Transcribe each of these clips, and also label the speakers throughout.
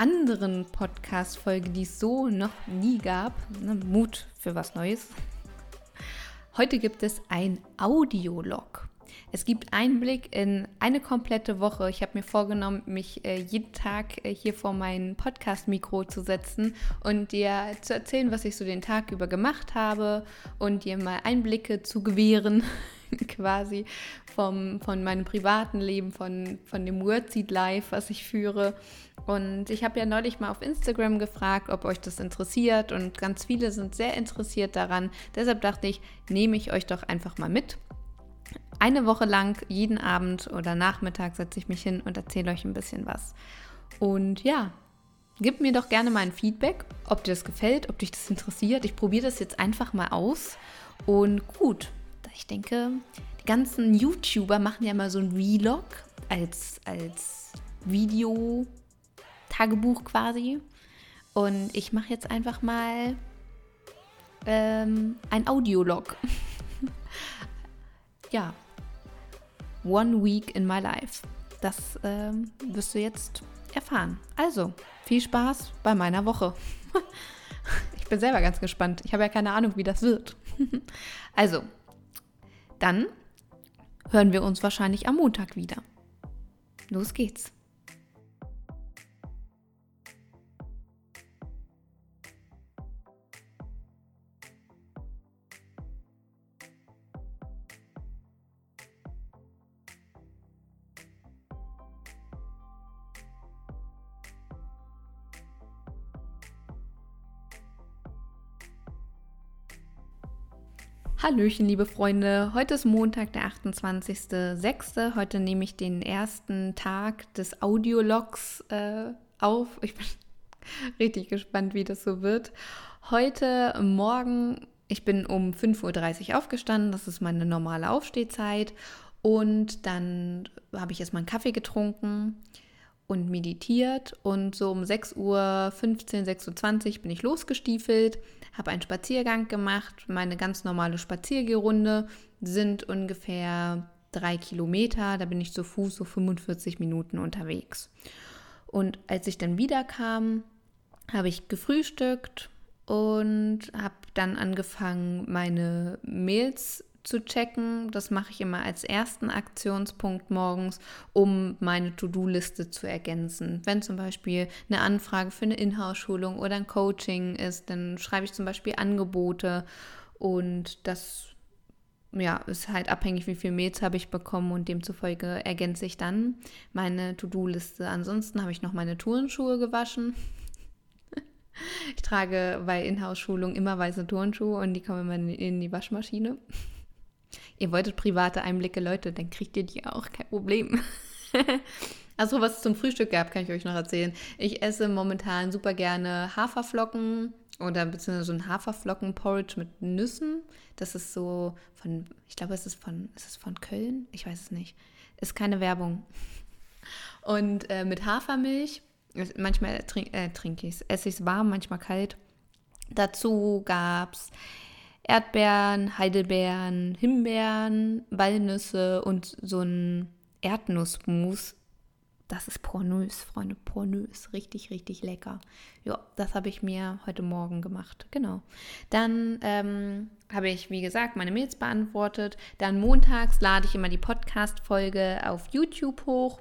Speaker 1: anderen Podcast-Folge, die es so noch nie gab. Ne, Mut für was Neues. Heute gibt es ein Audiolog. Es gibt Einblick in eine komplette Woche. Ich habe mir vorgenommen, mich äh, jeden Tag äh, hier vor mein Podcast-Mikro zu setzen und dir zu erzählen, was ich so den Tag über gemacht habe und dir mal Einblicke zu gewähren, quasi vom, von meinem privaten Leben, von, von dem Wordseed Life, was ich führe. Und ich habe ja neulich mal auf Instagram gefragt, ob euch das interessiert und ganz viele sind sehr interessiert daran. Deshalb dachte ich, nehme ich euch doch einfach mal mit eine Woche lang, jeden Abend oder Nachmittag setze ich mich hin und erzähle euch ein bisschen was. Und ja, gebt mir doch gerne mal ein Feedback, ob dir das gefällt, ob dich das interessiert. Ich probiere das jetzt einfach mal aus. Und gut, ich denke, die ganzen YouTuber machen ja mal so ein Vlog als, als Video-Tagebuch quasi. Und ich mache jetzt einfach mal ähm, ein Audiolog. ja, One Week in My Life. Das ähm, wirst du jetzt erfahren. Also, viel Spaß bei meiner Woche. ich bin selber ganz gespannt. Ich habe ja keine Ahnung, wie das wird. also, dann hören wir uns wahrscheinlich am Montag wieder. Los geht's. Hallöchen, liebe Freunde. Heute ist Montag, der 28.06. Heute nehme ich den ersten Tag des Audiologs äh, auf. Ich bin richtig gespannt, wie das so wird. Heute Morgen, ich bin um 5.30 Uhr aufgestanden. Das ist meine normale Aufstehzeit. Und dann habe ich erstmal einen Kaffee getrunken und meditiert. Und so um 6.15 Uhr, 6.20 Uhr bin ich losgestiefelt, habe einen Spaziergang gemacht. Meine ganz normale Spaziergehrunde sind ungefähr drei Kilometer. Da bin ich zu Fuß so 45 Minuten unterwegs. Und als ich dann wiederkam, habe ich gefrühstückt und habe dann angefangen, meine Mails zu checken. Das mache ich immer als ersten Aktionspunkt morgens, um meine To-Do-Liste zu ergänzen. Wenn zum Beispiel eine Anfrage für eine Inhouse-Schulung oder ein Coaching ist, dann schreibe ich zum Beispiel Angebote und das ja, ist halt abhängig, wie viel Mails habe ich bekommen und demzufolge ergänze ich dann meine To-Do-Liste. Ansonsten habe ich noch meine Turnschuhe gewaschen. Ich trage bei Inhouse-Schulung immer weiße Turnschuhe und die kommen immer in die Waschmaschine. Ihr wolltet private Einblicke, Leute, dann kriegt ihr die auch, kein Problem. also was es zum Frühstück gab, kann ich euch noch erzählen. Ich esse momentan super gerne Haferflocken oder beziehungsweise so ein Haferflocken-Porridge mit Nüssen. Das ist so von, ich glaube, es ist von, ist es von Köln? Ich weiß es nicht. Ist keine Werbung. Und äh, mit Hafermilch, manchmal trink, äh, trinke ich es, esse ich es warm, manchmal kalt. Dazu gab es Erdbeeren, Heidelbeeren, Himbeeren, Walnüsse und so ein Erdnussmus. Das ist pornös, Freunde, pornös. Richtig, richtig lecker. Ja, das habe ich mir heute Morgen gemacht. Genau. Dann ähm, habe ich, wie gesagt, meine Mails beantwortet. Dann montags lade ich immer die Podcast-Folge auf YouTube hoch.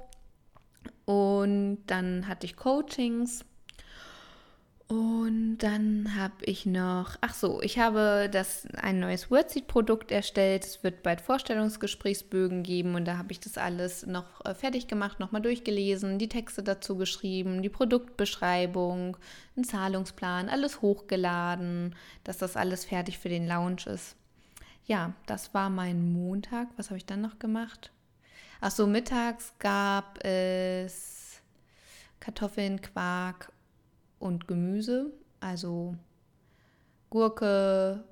Speaker 1: Und dann hatte ich Coachings und dann habe ich noch, ach so, ich habe das ein neues Wordseed-Produkt erstellt. Es wird bald Vorstellungsgesprächsbögen geben und da habe ich das alles noch äh, fertig gemacht, nochmal durchgelesen, die Texte dazu geschrieben, die Produktbeschreibung, einen Zahlungsplan, alles hochgeladen, dass das alles fertig für den Launch ist. Ja, das war mein Montag. Was habe ich dann noch gemacht? Ach so, mittags gab es Kartoffeln, Quark und Gemüse Also Gurke,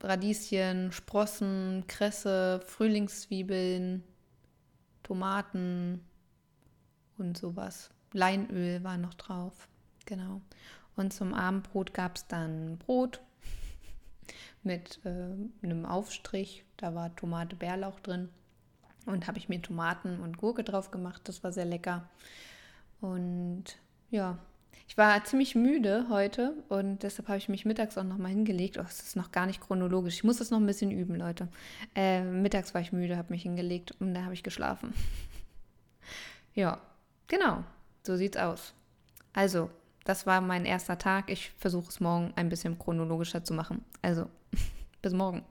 Speaker 1: Radieschen, Sprossen, Kresse, Frühlingszwiebeln, Tomaten und sowas. Leinöl war noch drauf. Genau. Und zum Abendbrot gab es dann Brot mit äh, einem Aufstrich. Da war Tomate, Bärlauch drin. Und habe ich mir Tomaten und Gurke drauf gemacht. Das war sehr lecker. Und ja, ich war ziemlich müde heute und deshalb habe ich mich mittags auch noch mal hingelegt. Oh, es ist noch gar nicht chronologisch. Ich muss das noch ein bisschen üben, Leute. Äh, mittags war ich müde, habe mich hingelegt und da habe ich geschlafen. ja, genau. So sieht's aus. Also, das war mein erster Tag. Ich versuche es morgen ein bisschen chronologischer zu machen. Also, bis morgen.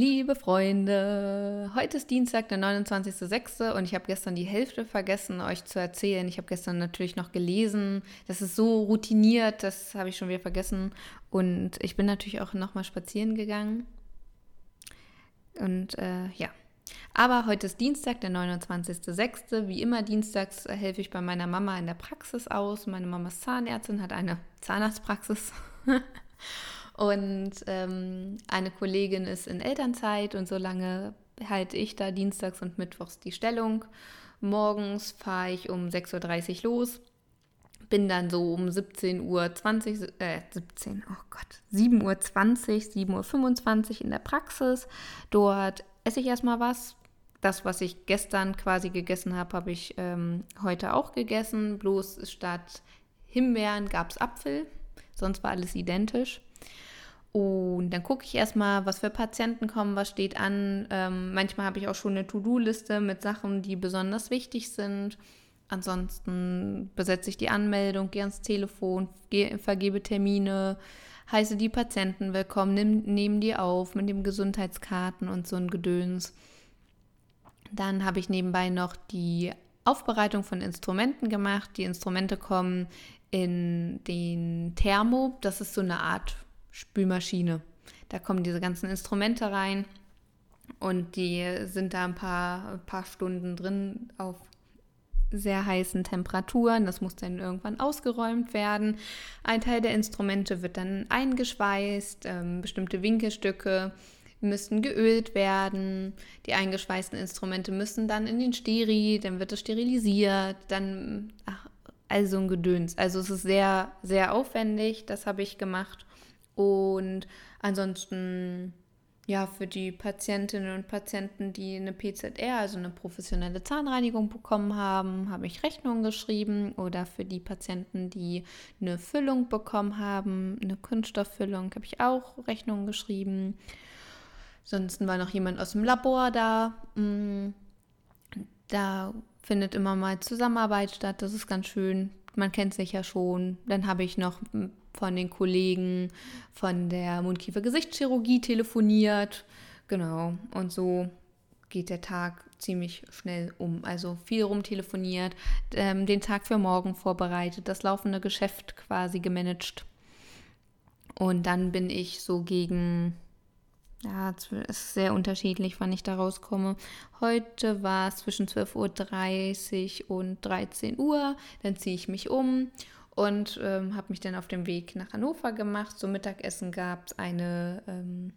Speaker 1: Liebe Freunde, heute ist Dienstag, der 29.06. und ich habe gestern die Hälfte vergessen, euch zu erzählen. Ich habe gestern natürlich noch gelesen. Das ist so routiniert, das habe ich schon wieder vergessen. Und ich bin natürlich auch nochmal spazieren gegangen. Und äh, ja. Aber heute ist Dienstag, der 29.06. Wie immer dienstags helfe ich bei meiner Mama in der Praxis aus. Meine Mama ist Zahnärztin, hat eine Zahnarztpraxis. Und ähm, eine Kollegin ist in Elternzeit und solange halte ich da dienstags und mittwochs die Stellung. Morgens fahre ich um 6.30 Uhr los, bin dann so um 17.20 Uhr, äh, 17, oh Gott, 7.20 Uhr, 7.25 Uhr in der Praxis. Dort esse ich erstmal was. Das, was ich gestern quasi gegessen habe, habe ich ähm, heute auch gegessen. Bloß statt Himbeeren gab es Apfel. Sonst war alles identisch. Und dann gucke ich erstmal, was für Patienten kommen, was steht an. Ähm, manchmal habe ich auch schon eine To-Do-Liste mit Sachen, die besonders wichtig sind. Ansonsten besetze ich die Anmeldung, gehe ans Telefon, gehe, vergebe Termine, heiße die Patienten willkommen, nehm, nehme die auf mit den Gesundheitskarten und so ein Gedöns. Dann habe ich nebenbei noch die Aufbereitung von Instrumenten gemacht. Die Instrumente kommen in den Thermo. Das ist so eine Art Spülmaschine. Da kommen diese ganzen Instrumente rein und die sind da ein paar, ein paar Stunden drin auf sehr heißen Temperaturen. Das muss dann irgendwann ausgeräumt werden. Ein Teil der Instrumente wird dann eingeschweißt, ähm, bestimmte Winkelstücke müssen geölt werden. Die eingeschweißten Instrumente müssen dann in den Steri, dann wird es sterilisiert, dann ach, also ein Gedöns. Also es ist sehr, sehr aufwendig. Das habe ich gemacht. Und ansonsten, ja, für die Patientinnen und Patienten, die eine PZR, also eine professionelle Zahnreinigung bekommen haben, habe ich Rechnungen geschrieben. Oder für die Patienten, die eine Füllung bekommen haben, eine Kunststofffüllung, habe ich auch Rechnungen geschrieben. Ansonsten war noch jemand aus dem Labor da. Mm, da findet immer mal Zusammenarbeit statt. Das ist ganz schön. Man kennt sich ja schon. Dann habe ich noch von den Kollegen von der Mundkiefer-Gesichtschirurgie telefoniert. Genau, und so geht der Tag ziemlich schnell um. Also viel rumtelefoniert, ähm, den Tag für morgen vorbereitet, das laufende Geschäft quasi gemanagt. Und dann bin ich so gegen, ja, es ist sehr unterschiedlich, wann ich da rauskomme. Heute war es zwischen 12.30 Uhr und 13 Uhr. Dann ziehe ich mich um und ähm, habe mich dann auf dem Weg nach Hannover gemacht. Zum Mittagessen gab es eine, ähm,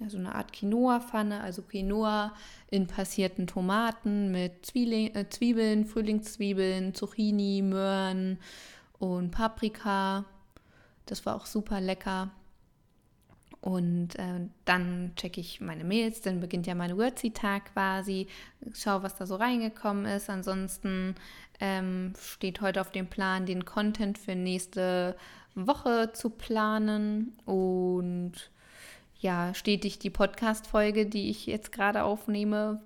Speaker 1: ja, eine Art Quinoa-Pfanne, also Quinoa in passierten Tomaten mit Zwiebeln, äh, Zwiebeln, Frühlingszwiebeln, Zucchini, Möhren und Paprika. Das war auch super lecker. Und äh, dann checke ich meine Mails, dann beginnt ja mein Wordsy-Tag quasi, schaue, was da so reingekommen ist. Ansonsten ähm, steht heute auf dem Plan, den Content für nächste Woche zu planen und ja, stetig die Podcast-Folge, die ich jetzt gerade aufnehme,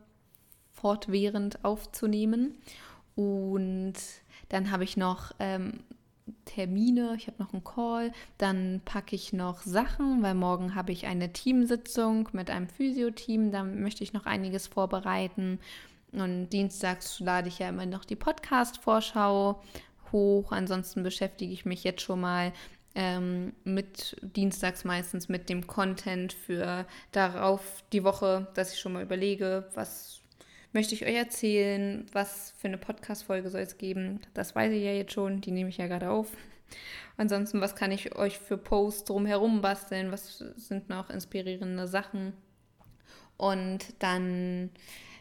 Speaker 1: fortwährend aufzunehmen. Und dann habe ich noch ähm, Termine, ich habe noch einen Call, dann packe ich noch Sachen, weil morgen habe ich eine Teamsitzung mit einem Physio-Team, da möchte ich noch einiges vorbereiten. Und dienstags lade ich ja immer noch die Podcast-Vorschau hoch. Ansonsten beschäftige ich mich jetzt schon mal ähm, mit dienstags meistens mit dem Content für darauf die Woche, dass ich schon mal überlege, was möchte ich euch erzählen, was für eine Podcast-Folge soll es geben. Das weiß ich ja jetzt schon, die nehme ich ja gerade auf. Ansonsten, was kann ich euch für Posts drumherum basteln? Was sind noch inspirierende Sachen? Und dann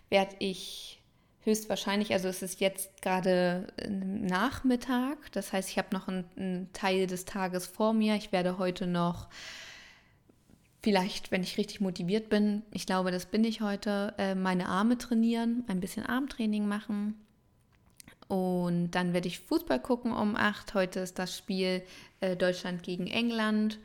Speaker 1: werde ich höchstwahrscheinlich, also es ist jetzt gerade Nachmittag, das heißt, ich habe noch einen, einen, Teil des Tages vor mir. Ich werde heute noch, vielleicht, wenn ich richtig motiviert bin, ich glaube, das bin ich heute, äh, meine Arme trainieren, ein bisschen Armtraining machen. Und dann werde ich Fußball gucken um 8. Heute ist das Spiel äh, Deutschland gegen England.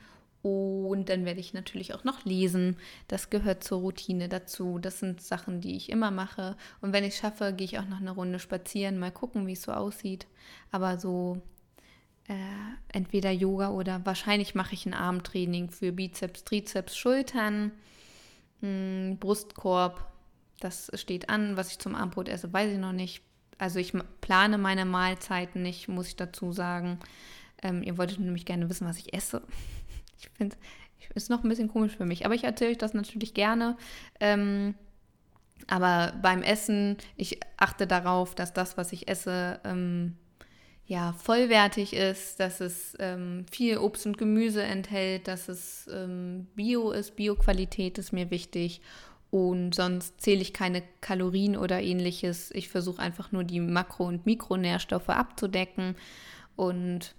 Speaker 1: Und dann werde ich natürlich auch noch lesen. Das gehört zur Routine dazu. Das sind Sachen, die ich immer mache. Und wenn ich schaffe, gehe ich auch noch eine Runde spazieren, mal gucken, wie es so aussieht. Aber so äh, entweder Yoga oder wahrscheinlich mache ich ein Armtraining für Bizeps, Trizeps, Schultern, mh, hm, Brustkorb. Das steht an. Was ich zum Armbrot esse, weiß ich noch nicht. Also ich plane meine Mahlzeiten nicht, muss ich dazu sagen. Ähm, ihr wolltet nämlich gerne wissen, was ich esse. Ich finde es ist noch ein bisschen komisch für mich. Aber ich erzähle euch das natürlich gerne. Ähm, aber beim Essen, ich achte darauf, dass das, was ich esse, ähm, ja, vollwertig ist, dass es ähm, viel Obst und Gemüse enthält, dass es ähm, Bio ist, Bioqualität ist mir wichtig. Und sonst zähle ich keine Kalorien oder ähnliches. Ich versuche einfach nur die Makro- und Mikronährstoffe abzudecken. Und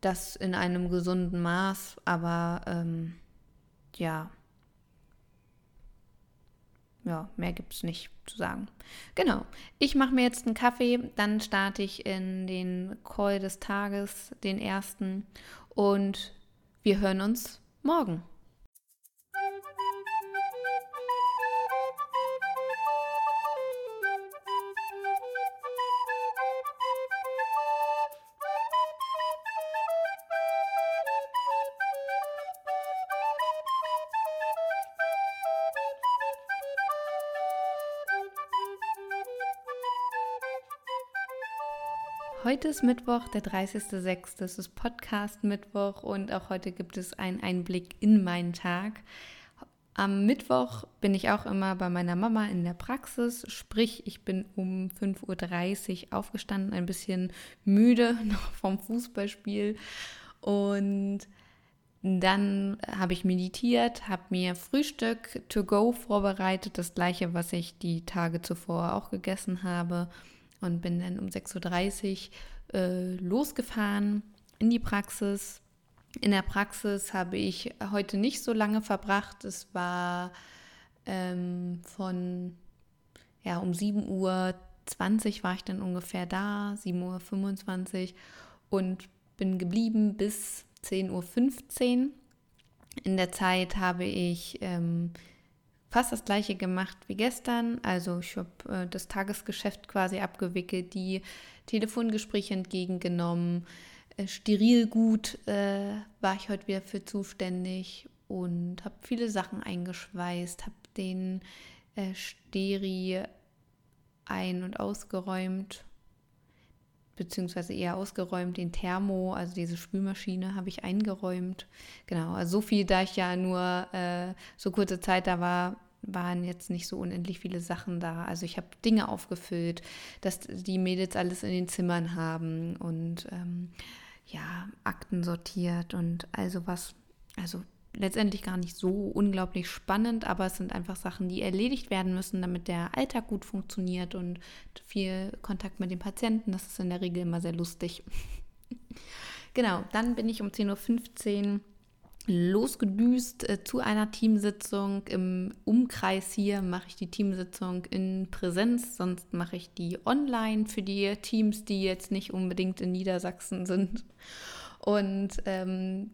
Speaker 1: das in einem gesunden Maß, aber ähm, ja. Ja, mehr gibt es nicht zu sagen. Genau. Ich mache mir jetzt einen Kaffee, dann starte ich in den Call des Tages, den ersten, und wir hören uns morgen. Heute ist Mittwoch, der 30.06. Es ist Podcast-Mittwoch und auch heute gibt es einen Einblick in meinen Tag. Am Mittwoch bin ich auch immer bei meiner Mama in der Praxis, sprich, ich bin um 5.30 Uhr aufgestanden, ein bisschen müde noch vom Fußballspiel und dann habe ich meditiert, habe mir Frühstück to go vorbereitet, das gleiche, was ich die Tage zuvor auch gegessen habe und bin dann um 6.30 Uhr äh, losgefahren in die Praxis. In der Praxis habe ich heute nicht so lange verbracht. Es war ähm, von ja, um 7.20 Uhr war ich dann ungefähr da, 7.25 Uhr und bin geblieben bis 10.15 Uhr. In der Zeit habe ich ähm, fast das gleiche gemacht wie gestern. Also ich habe äh, das Tagesgeschäft quasi abgewickelt, die Telefongespräche entgegengenommen. Äh, Sterilgut äh, war ich heute wieder für zuständig und habe viele Sachen eingeschweißt, habe den äh, Steri ein- und ausgeräumt beziehungsweise eher ausgeräumt. Den Thermo, also diese Spülmaschine, habe ich eingeräumt. Genau, also so viel, da ich ja nur äh, so kurze Zeit da war, waren jetzt nicht so unendlich viele Sachen da. Also ich habe Dinge aufgefüllt, dass die Mädels alles in den Zimmern haben und ähm, ja, Akten sortiert und also was. Also letztendlich gar nicht so unglaublich spannend, aber es sind einfach Sachen, die erledigt werden müssen, damit der Alltag gut funktioniert und viel Kontakt mit den Patienten. Das ist in der Regel immer sehr lustig. genau, dann bin ich um 10.15 Uhr losgedüst äh, zu einer Teamsitzung. Im Umkreis hier mache ich die Teamsitzung in Präsenz, sonst mache ich die online für die Teams, die jetzt nicht unbedingt in Niedersachsen sind. Und ähm,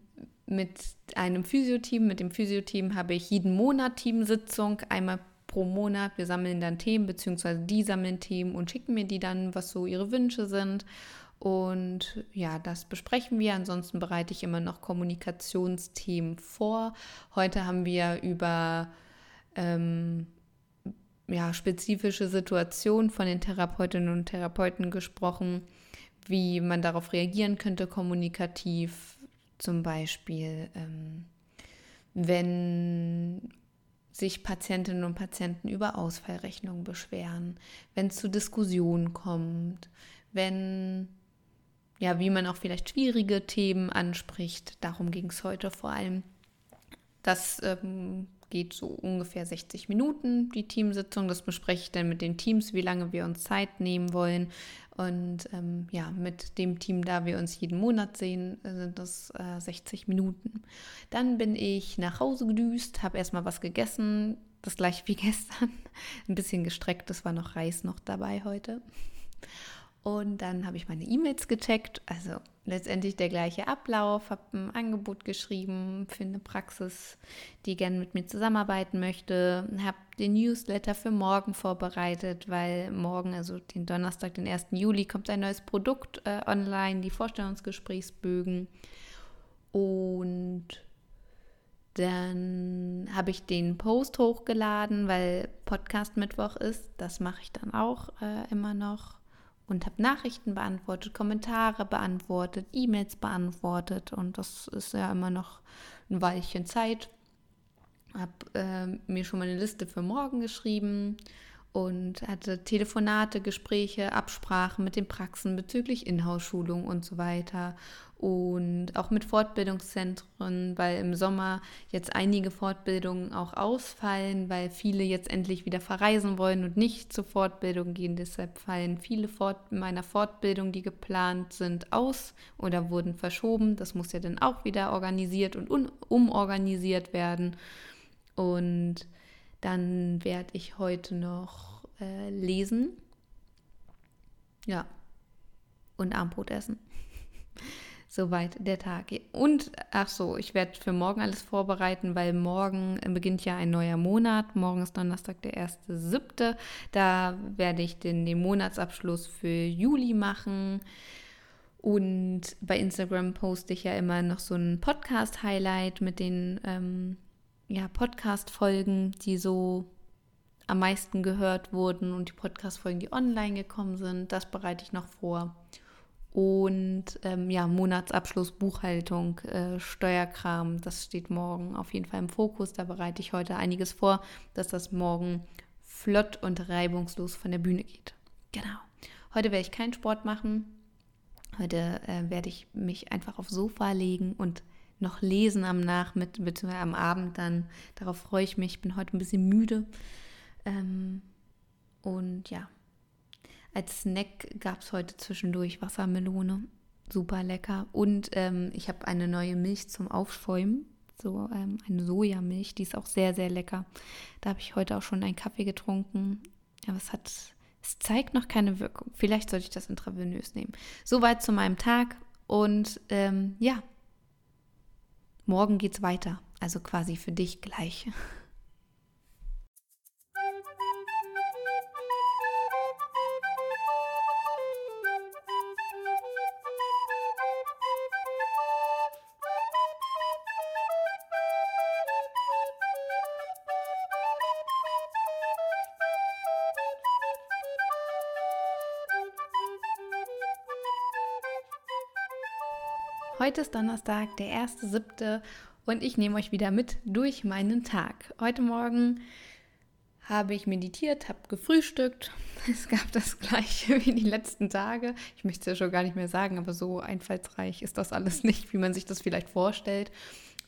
Speaker 1: mit einem Physioteam. Mit dem Physioteam habe ich jeden Monat Teamsitzung, einmal pro Monat. Wir sammeln dann Themen, beziehungsweise die sammeln Themen und schicken mir die dann, was so ihre Wünsche sind. Und ja, das besprechen wir. Ansonsten bereite ich immer noch Kommunikationsthemen vor. Heute haben wir über ähm, ja, spezifische Situationen von den Therapeutinnen und Therapeuten gesprochen, wie man darauf reagieren könnte kommunikativ. Zum Beispiel, ähm, wenn sich Patientinnen und Patienten über Ausfallrechnungen beschweren, wenn es zu Diskussionen kommt, wenn ja, wie man auch vielleicht schwierige Themen anspricht. Darum ging es heute vor allem. Das ähm, geht so ungefähr 60 Minuten, die Teamsitzung. Das bespreche ich dann mit den Teams, wie lange wir uns Zeit nehmen wollen. Und ähm, ja, mit dem Team, da wir uns jeden Monat sehen, sind das äh, 60 Minuten. Dann bin ich nach Hause gedüst, habe erstmal was gegessen, das gleiche wie gestern. Ein bisschen gestreckt, es war noch Reis noch dabei heute. Und dann habe ich meine E-Mails gecheckt, also letztendlich der gleiche Ablauf, habe ein Angebot geschrieben für eine Praxis, die gerne mit mir zusammenarbeiten möchte, habe den Newsletter für morgen vorbereitet, weil morgen, also den Donnerstag, den 1. Juli, kommt ein neues Produkt äh, online, die Vorstellungsgesprächsbögen. Und dann habe ich den Post hochgeladen, weil Podcast Mittwoch ist. Das mache ich dann auch äh, immer noch und habe Nachrichten beantwortet, Kommentare beantwortet, E-Mails beantwortet und das ist ja immer noch ein Weilchen Zeit. Habe äh, mir schon mal eine Liste für morgen geschrieben und hatte Telefonate, Gespräche, Absprachen mit den Praxen bezüglich Inhouse-Schulung und so weiter und auch mit Fortbildungszentren, weil im Sommer jetzt einige Fortbildungen auch ausfallen, weil viele jetzt endlich wieder verreisen wollen und nicht zur Fortbildung gehen. Deshalb fallen viele Fort meiner Fortbildungen, die geplant sind, aus oder wurden verschoben. Das muss ja dann auch wieder organisiert und umorganisiert werden. Und dann werde ich heute noch äh, lesen. Ja. Und Armbrot essen. Soweit der Tag. Und ach so, ich werde für morgen alles vorbereiten, weil morgen beginnt ja ein neuer Monat. Morgen ist Donnerstag, der 1.7. Da werde ich den, den Monatsabschluss für Juli machen. Und bei Instagram poste ich ja immer noch so ein Podcast-Highlight mit den ähm, ja, Podcast-Folgen, die so am meisten gehört wurden und die Podcast-Folgen, die online gekommen sind. Das bereite ich noch vor. Und ähm, ja, Monatsabschluss, Buchhaltung, äh, Steuerkram, das steht morgen auf jeden Fall im Fokus. Da bereite ich heute einiges vor, dass das morgen flott und reibungslos von der Bühne geht. Genau. Heute werde ich keinen Sport machen. Heute äh, werde ich mich einfach aufs Sofa legen und noch lesen am Nachmittag, bzw. am Abend dann. Darauf freue ich mich. Ich bin heute ein bisschen müde. Ähm, und ja, als Snack gab es heute zwischendurch Wassermelone. Super lecker. Und ähm, ich habe eine neue Milch zum Aufschäumen. So ähm, eine Sojamilch, die ist auch sehr, sehr lecker. Da habe ich heute auch schon einen Kaffee getrunken. Aber es hat, es zeigt noch keine Wirkung. Vielleicht sollte ich das intravenös nehmen. Soweit zu meinem Tag. Und ähm, ja, Morgen geht's weiter, also quasi für dich gleich. Heute ist Donnerstag, der 1.7. und ich nehme euch wieder mit durch meinen Tag. Heute Morgen habe ich meditiert, habe gefrühstückt. Es gab das gleiche wie die letzten Tage. Ich möchte es ja schon gar nicht mehr sagen, aber so einfallsreich ist das alles nicht, wie man sich das vielleicht vorstellt.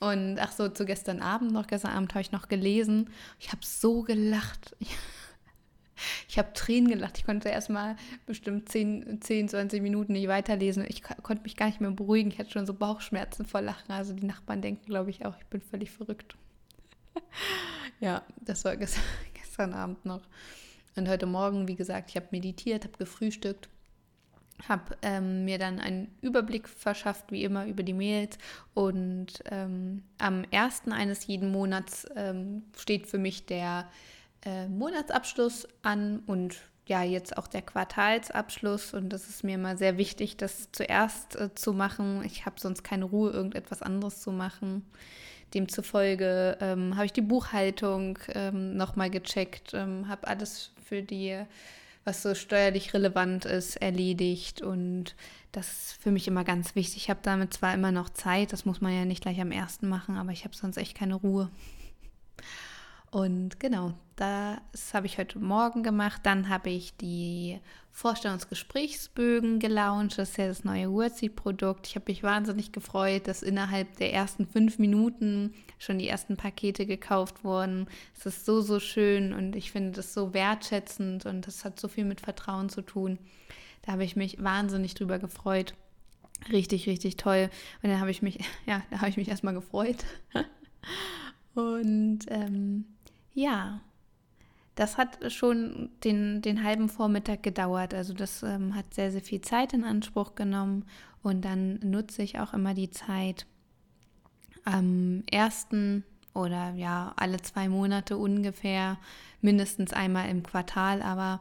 Speaker 1: Und ach so, zu gestern Abend noch, gestern Abend habe ich noch gelesen. Ich habe so gelacht. Ich habe Tränen gelacht. Ich konnte erst mal bestimmt 10, 10, 20 Minuten nicht weiterlesen. Ich konnte mich gar nicht mehr beruhigen. Ich hatte schon so Bauchschmerzen vor Lachen. Also die Nachbarn denken, glaube ich, auch, ich bin völlig verrückt. ja, das war gestern, gestern Abend noch. Und heute Morgen, wie gesagt, ich habe meditiert, habe gefrühstückt, habe ähm, mir dann einen Überblick verschafft, wie immer, über die Mails. Und ähm, am ersten eines jeden Monats ähm, steht für mich der äh, Monatsabschluss an und ja jetzt auch der Quartalsabschluss und das ist mir immer sehr wichtig, das zuerst äh, zu machen. Ich habe sonst keine Ruhe, irgendetwas anderes zu machen. Demzufolge ähm, habe ich die Buchhaltung ähm, nochmal gecheckt, ähm, habe alles für die, was so steuerlich relevant ist, erledigt und das ist für mich immer ganz wichtig. Ich habe damit zwar immer noch Zeit, das muss man ja nicht gleich am ersten machen, aber ich habe sonst echt keine Ruhe. Und genau, das habe ich heute Morgen gemacht. Dann habe ich die Vorstellungsgesprächsbögen gelauncht. Das ist ja das neue Wordsy-Produkt. Ich habe mich wahnsinnig gefreut, dass innerhalb der ersten fünf Minuten schon die ersten Pakete gekauft wurden. Es ist so, so schön und ich finde das so wertschätzend und das hat so viel mit Vertrauen zu tun. Da habe ich mich wahnsinnig drüber gefreut. Richtig, richtig toll. Und dann habe ich mich, ja, da habe ich mich erstmal gefreut. und ähm, ja, das hat schon den, den halben Vormittag gedauert. Also das ähm, hat sehr, sehr viel Zeit in Anspruch genommen. Und dann nutze ich auch immer die Zeit am ersten oder ja, alle zwei Monate ungefähr, mindestens einmal im Quartal, aber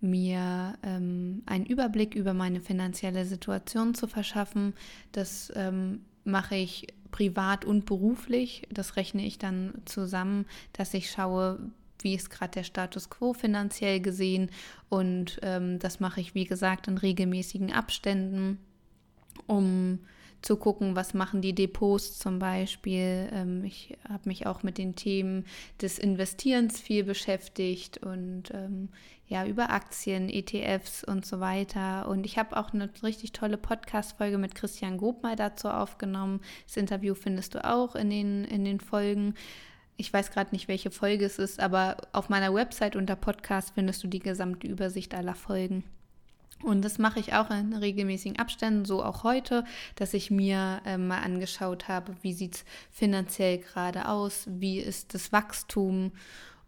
Speaker 1: mir ähm, einen Überblick über meine finanzielle Situation zu verschaffen. Das ähm, mache ich privat und beruflich. Das rechne ich dann zusammen, dass ich schaue, wie ist gerade der Status quo finanziell gesehen. Und ähm, das mache ich, wie gesagt, in regelmäßigen Abständen, um zu gucken, was machen die Depots zum Beispiel. Ähm, ich habe mich auch mit den Themen des Investierens viel beschäftigt und ähm, ja, über Aktien, ETFs und so weiter. Und ich habe auch eine richtig tolle Podcast-Folge mit Christian Gob mal dazu aufgenommen. Das Interview findest du auch in den, in den Folgen. Ich weiß gerade nicht, welche Folge es ist, aber auf meiner Website unter Podcast findest du die gesamte Übersicht aller Folgen. Und das mache ich auch in regelmäßigen Abständen, so auch heute, dass ich mir äh, mal angeschaut habe, wie sieht es finanziell gerade aus, wie ist das Wachstum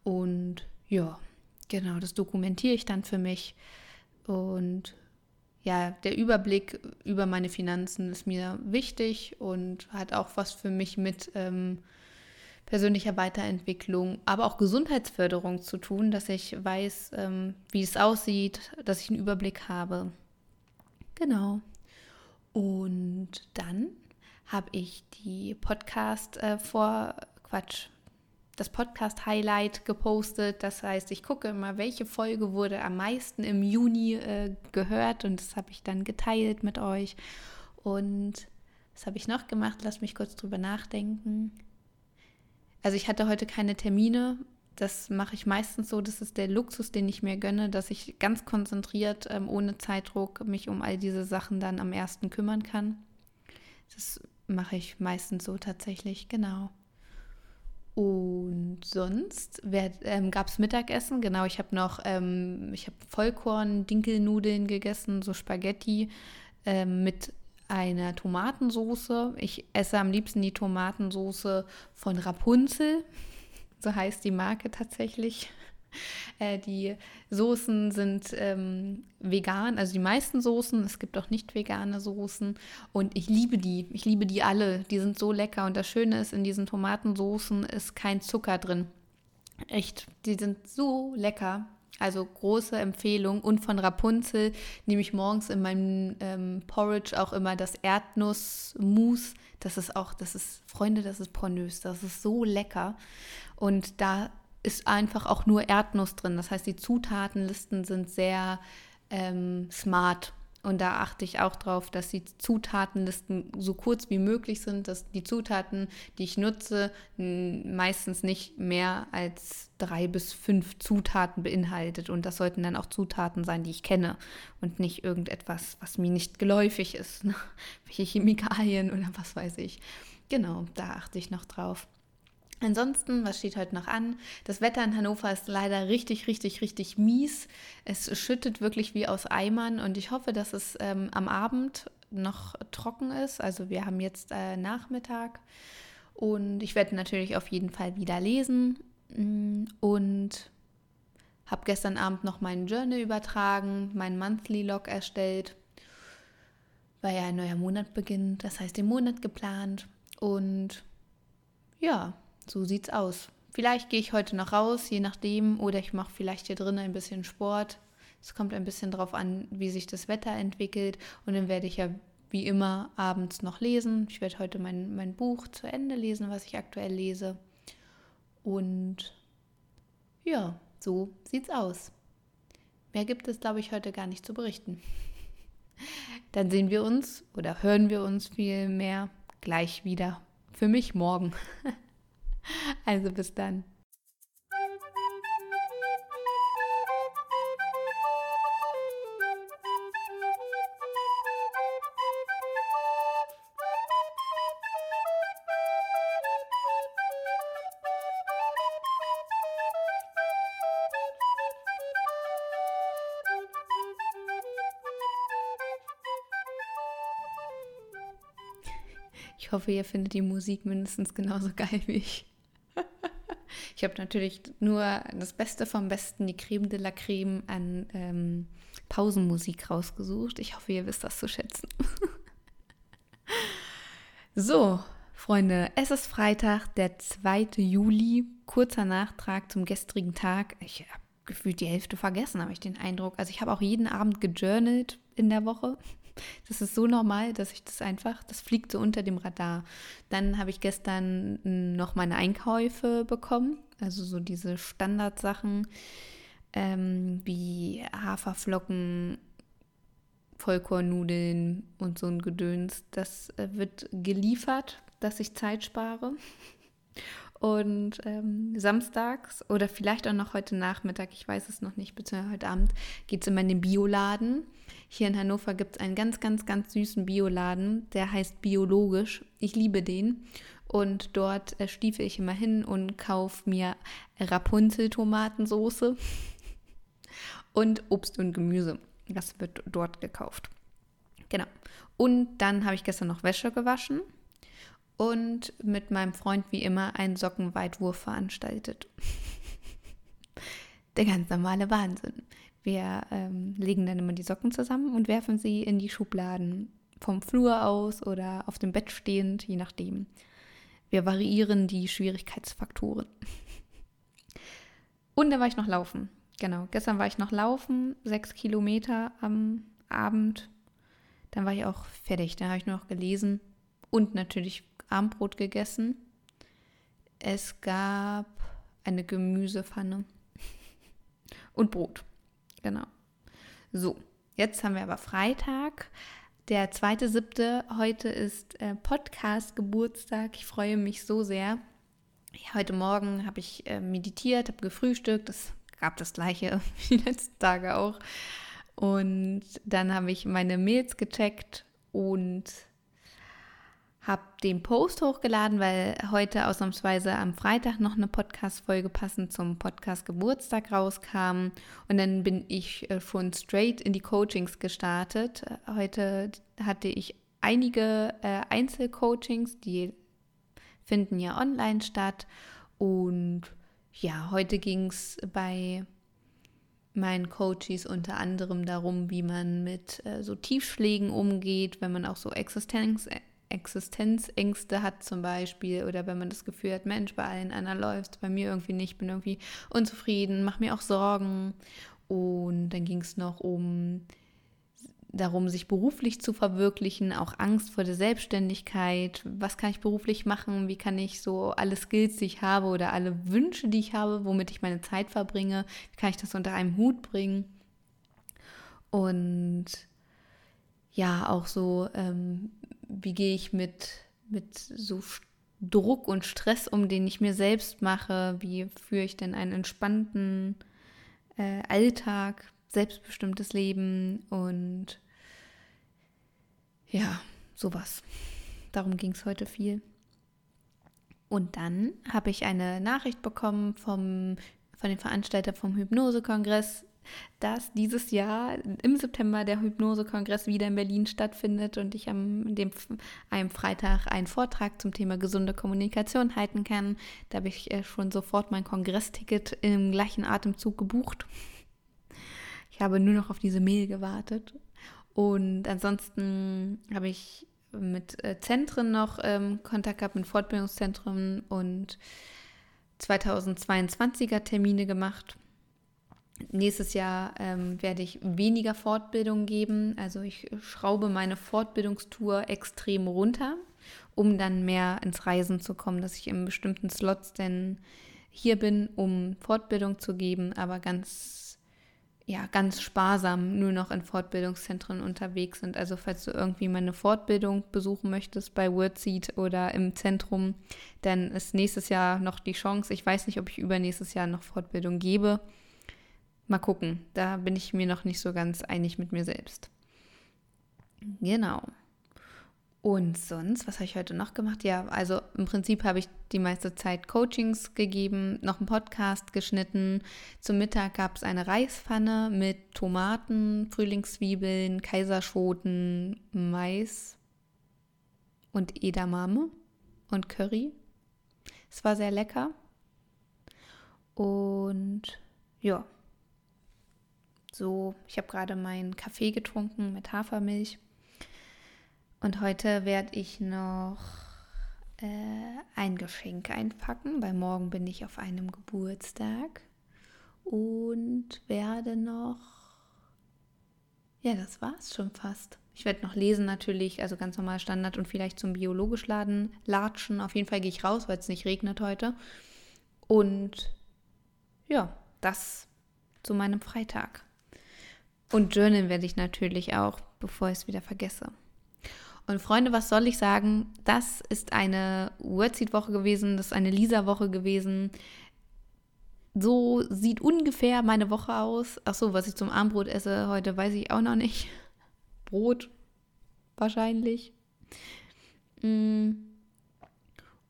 Speaker 1: und ja, Genau, das dokumentiere ich dann für mich. Und ja, der Überblick über meine Finanzen ist mir wichtig und hat auch was für mich mit ähm, persönlicher Weiterentwicklung, aber auch Gesundheitsförderung zu tun, dass ich weiß, ähm, wie es aussieht, dass ich einen Überblick habe. Genau. Und dann habe ich die Podcast äh, vor Quatsch, das Podcast-Highlight gepostet. Das heißt, ich gucke immer, welche Folge wurde am meisten im Juni äh, gehört und das habe ich dann geteilt mit euch. Und was habe ich noch gemacht? Lass mich kurz drüber nachdenken. Also ich hatte heute keine Termine. Das mache ich meistens so. Das ist der Luxus, den ich mir gönne, dass ich ganz konzentriert, ähm, ohne Zeitdruck, mich um all diese Sachen dann am ersten kümmern kann. Das mache ich meistens so tatsächlich, genau. Und sonst ähm, gab es Mittagessen. Genau, ich habe noch, ähm, ich habe Vollkorn-Dinkelnudeln gegessen, so Spaghetti ähm, mit einer Tomatensoße. Ich esse am liebsten die Tomatensoße von Rapunzel. So heißt die Marke tatsächlich. Äh, die Soßen sind ähm, vegan, also die meisten Soßen. Es gibt auch nicht vegane Soßen. Und ich liebe die. Ich liebe die alle. Die sind so lecker. Und das Schöne ist, in diesen Tomatensoßen ist kein Zucker drin. Echt, die sind so lecker. Also große Empfehlung. Und von Rapunzel nehme ich morgens in meinem ähm, Porridge auch immer das Erdnussmus. Das ist auch, das ist, Freunde, das ist pornös. Das ist so lecker. Und da ist einfach auch nur Erdnuss drin. Das heißt, die Zutatenlisten sind sehr ähm, smart. Und da achte ich auch drauf, dass die Zutatenlisten so kurz wie möglich sind, dass die Zutaten, die ich nutze, meistens nicht mehr als drei bis fünf Zutaten beinhaltet. Und das sollten dann auch Zutaten sein, die ich kenne und nicht irgendetwas, was mir nicht geläufig ist. Ne? Welche Chemikalien oder was weiß ich. Genau, da achte ich noch drauf. Ansonsten, was steht heute noch an? Das Wetter in Hannover ist leider richtig, richtig, richtig mies. Es schüttet wirklich wie aus Eimern und ich hoffe, dass es ähm, am Abend noch trocken ist. Also wir haben jetzt äh, Nachmittag und ich werde natürlich auf jeden Fall wieder lesen mm, und habe gestern Abend noch meinen Journal übertragen, meinen Monthly Log erstellt, weil ja ein neuer Monat beginnt. Das heißt, den Monat geplant und ja, so sieht's aus. Vielleicht gehe ich heute noch raus, je nachdem, oder ich mache vielleicht hier drinnen ein bisschen Sport. Es kommt ein bisschen darauf an, wie sich das Wetter entwickelt. Und dann werde ich ja wie immer abends noch lesen. Ich werde heute mein, mein Buch zu Ende lesen, was ich aktuell lese. Und ja, so sieht's aus. Mehr gibt es, glaube ich, heute gar nicht zu berichten. Dann sehen wir uns oder hören wir uns viel mehr gleich wieder. Für mich morgen. Also bis dann. Ich hoffe, ihr findet die Musik mindestens genauso geil wie ich. ich habe natürlich nur das Beste vom Besten, die Creme de la Creme an ähm, Pausenmusik rausgesucht. Ich hoffe, ihr wisst das zu schätzen. so, Freunde, es ist Freitag, der 2. Juli. Kurzer Nachtrag zum gestrigen Tag. Ich habe gefühlt die Hälfte vergessen, habe ich den Eindruck. Also ich habe auch jeden Abend gejournalt in der Woche. Das ist so normal, dass ich das einfach, das fliegt so unter dem Radar. Dann habe ich gestern noch meine Einkäufe bekommen, also so diese Standardsachen ähm, wie Haferflocken, Vollkornnudeln und so ein Gedöns. Das äh, wird geliefert, dass ich Zeit spare. Und ähm, samstags oder vielleicht auch noch heute Nachmittag, ich weiß es noch nicht, beziehungsweise heute Abend, geht es immer in den Bioladen. Hier in Hannover gibt es einen ganz, ganz, ganz süßen Bioladen, der heißt Biologisch. Ich liebe den. Und dort äh, stiefel ich immer hin und kaufe mir Rapunzel-Tomatensoße und Obst und Gemüse. Das wird dort gekauft. Genau. Und dann habe ich gestern noch Wäsche gewaschen und mit meinem Freund wie immer einen Sockenweitwurf veranstaltet. Der ganz normale Wahnsinn. Wir ähm, legen dann immer die Socken zusammen und werfen sie in die Schubladen vom Flur aus oder auf dem Bett stehend, je nachdem. Wir variieren die Schwierigkeitsfaktoren. Und dann war ich noch laufen. Genau, gestern war ich noch laufen, sechs Kilometer am Abend. Dann war ich auch fertig. Dann habe ich nur noch gelesen und natürlich Abendbrot gegessen. Es gab eine Gemüsepfanne und Brot. Genau. So, jetzt haben wir aber Freitag, der zweite siebte. Heute ist äh, Podcast-Geburtstag. Ich freue mich so sehr. Ja, heute Morgen habe ich äh, meditiert, habe gefrühstückt. Das gab das gleiche wie die letzten Tage auch. Und dann habe ich meine Mails gecheckt und habe den Post hochgeladen, weil heute ausnahmsweise am Freitag noch eine Podcast-Folge passend zum Podcast Geburtstag rauskam. Und dann bin ich äh, schon straight in die Coachings gestartet. Heute hatte ich einige äh, Einzelcoachings, die finden ja online statt. Und ja, heute ging es bei meinen Coaches unter anderem darum, wie man mit äh, so Tiefschlägen umgeht, wenn man auch so Existenz Existenzängste hat zum Beispiel oder wenn man das Gefühl hat, Mensch, bei allen anderen läuft bei mir irgendwie nicht, bin irgendwie unzufrieden, mache mir auch Sorgen. Und dann ging es noch um darum, sich beruflich zu verwirklichen, auch Angst vor der Selbstständigkeit. Was kann ich beruflich machen? Wie kann ich so alle Skills, die ich habe oder alle Wünsche, die ich habe, womit ich meine Zeit verbringe, wie kann ich das unter einem Hut bringen? Und ja, auch so, ähm, wie gehe ich mit, mit so Druck und Stress um, den ich mir selbst mache? Wie führe ich denn einen entspannten äh, Alltag, selbstbestimmtes Leben und ja, sowas. Darum ging es heute viel. Und dann habe ich eine Nachricht bekommen vom, von dem Veranstalter vom Hypnosekongress dass dieses Jahr im September der Hypnosekongress wieder in Berlin stattfindet und ich am dem, einem Freitag einen Vortrag zum Thema gesunde Kommunikation halten kann. Da habe ich äh, schon sofort mein Kongressticket im gleichen Atemzug gebucht. Ich habe nur noch auf diese Mail gewartet. Und ansonsten habe ich mit äh, Zentren noch ähm, Kontakt gehabt, mit Fortbildungszentren und 2022er Termine gemacht Nächstes Jahr ähm, werde ich weniger Fortbildung geben. Also ich schraube meine Fortbildungstour extrem runter, um dann mehr ins Reisen zu kommen, dass ich in bestimmten Slots denn hier bin, um Fortbildung zu geben, aber ganz ja, ganz sparsam nur noch in Fortbildungszentren unterwegs sind. Also falls du irgendwie meine Fortbildung besuchen möchtest bei WordSeed oder im Zentrum, dann ist nächstes Jahr noch die Chance. Ich weiß nicht, ob ich übernächstes Jahr noch Fortbildung gebe. Mal gucken. Da bin ich mir noch nicht so ganz einig mit mir selbst. Genau. Und sonst, was habe ich heute noch gemacht? Ja, also im Prinzip habe ich die meiste Zeit Coachings gegeben, noch einen Podcast geschnitten. Zum Mittag gab es eine Reispfanne mit Tomaten, Frühlingszwiebeln, Kaiserschoten, Mais und Edamame und Curry. Es war sehr lecker. Und ja, so, ich habe gerade meinen Kaffee getrunken mit Hafermilch. Und heute werde ich noch äh, ein Geschenk einpacken, weil morgen bin ich auf einem Geburtstag. Und werde noch. Ja, das war's schon fast. Ich werde noch lesen natürlich, also ganz normal Standard und vielleicht zum biologisch Laden latschen. Auf jeden Fall gehe ich raus, weil es nicht regnet heute. Und ja, das zu meinem Freitag. Und Journal werde ich natürlich auch, bevor ich es wieder vergesse. Und Freunde, was soll ich sagen? Das ist eine Wordseed-Woche gewesen, das ist eine Lisa-Woche gewesen. So sieht ungefähr meine Woche aus. Ach so, was ich zum Armbrot esse heute, weiß ich auch noch nicht. Brot, wahrscheinlich. Mm.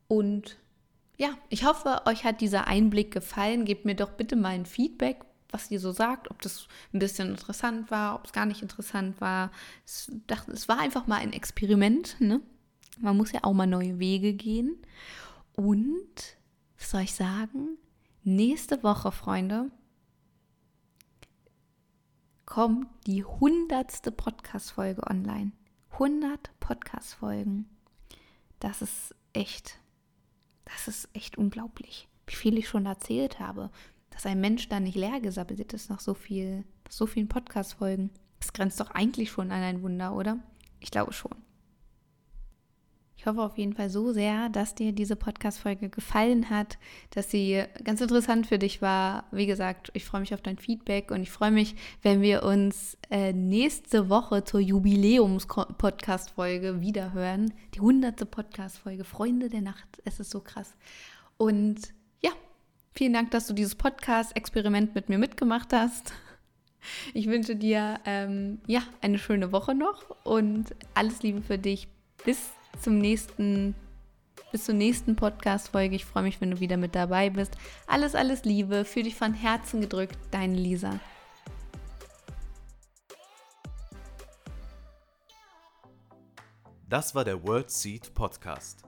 Speaker 1: Und ja, ich hoffe, euch hat dieser Einblick gefallen. Gebt mir doch bitte mal ein Feedback, was ihr so sagt, ob das ein bisschen interessant war, ob es gar nicht interessant war. Es, dachte, es war einfach mal ein Experiment. Ne? Man muss ja auch mal neue Wege gehen. Und, was soll ich sagen? Nächste Woche, Freunde, kommt die hundertste Podcast-Folge online. 100 Podcast-Folgen. Das ist echt, das ist echt unglaublich, wie viel ich schon erzählt habe dass ein Mensch da nicht leer gesabbelt ist nach so viel, nach so vielen Podcast-Folgen. Das grenzt doch eigentlich schon an ein Wunder, oder? Ich glaube schon. Ich hoffe auf jeden Fall so sehr, dass dir diese Podcast-Folge gefallen hat, dass sie ganz interessant für dich war. Wie gesagt, ich freue mich auf dein Feedback und ich freue mich, wenn wir uns äh, nächste Woche zur Jubiläums-Podcast-Folge wiederhören. Die hunderte Podcast-Folge, Freunde der Nacht. Es ist so krass. Und Vielen Dank, dass du dieses Podcast-Experiment mit mir mitgemacht hast. Ich wünsche dir ähm, ja eine schöne Woche noch und alles Liebe für dich. Bis zum nächsten, bis zur nächsten Podcast-Folge. Ich freue mich, wenn du wieder mit dabei bist. Alles, alles Liebe. Für dich von Herzen gedrückt, deine Lisa.
Speaker 2: Das war der World Seed Podcast.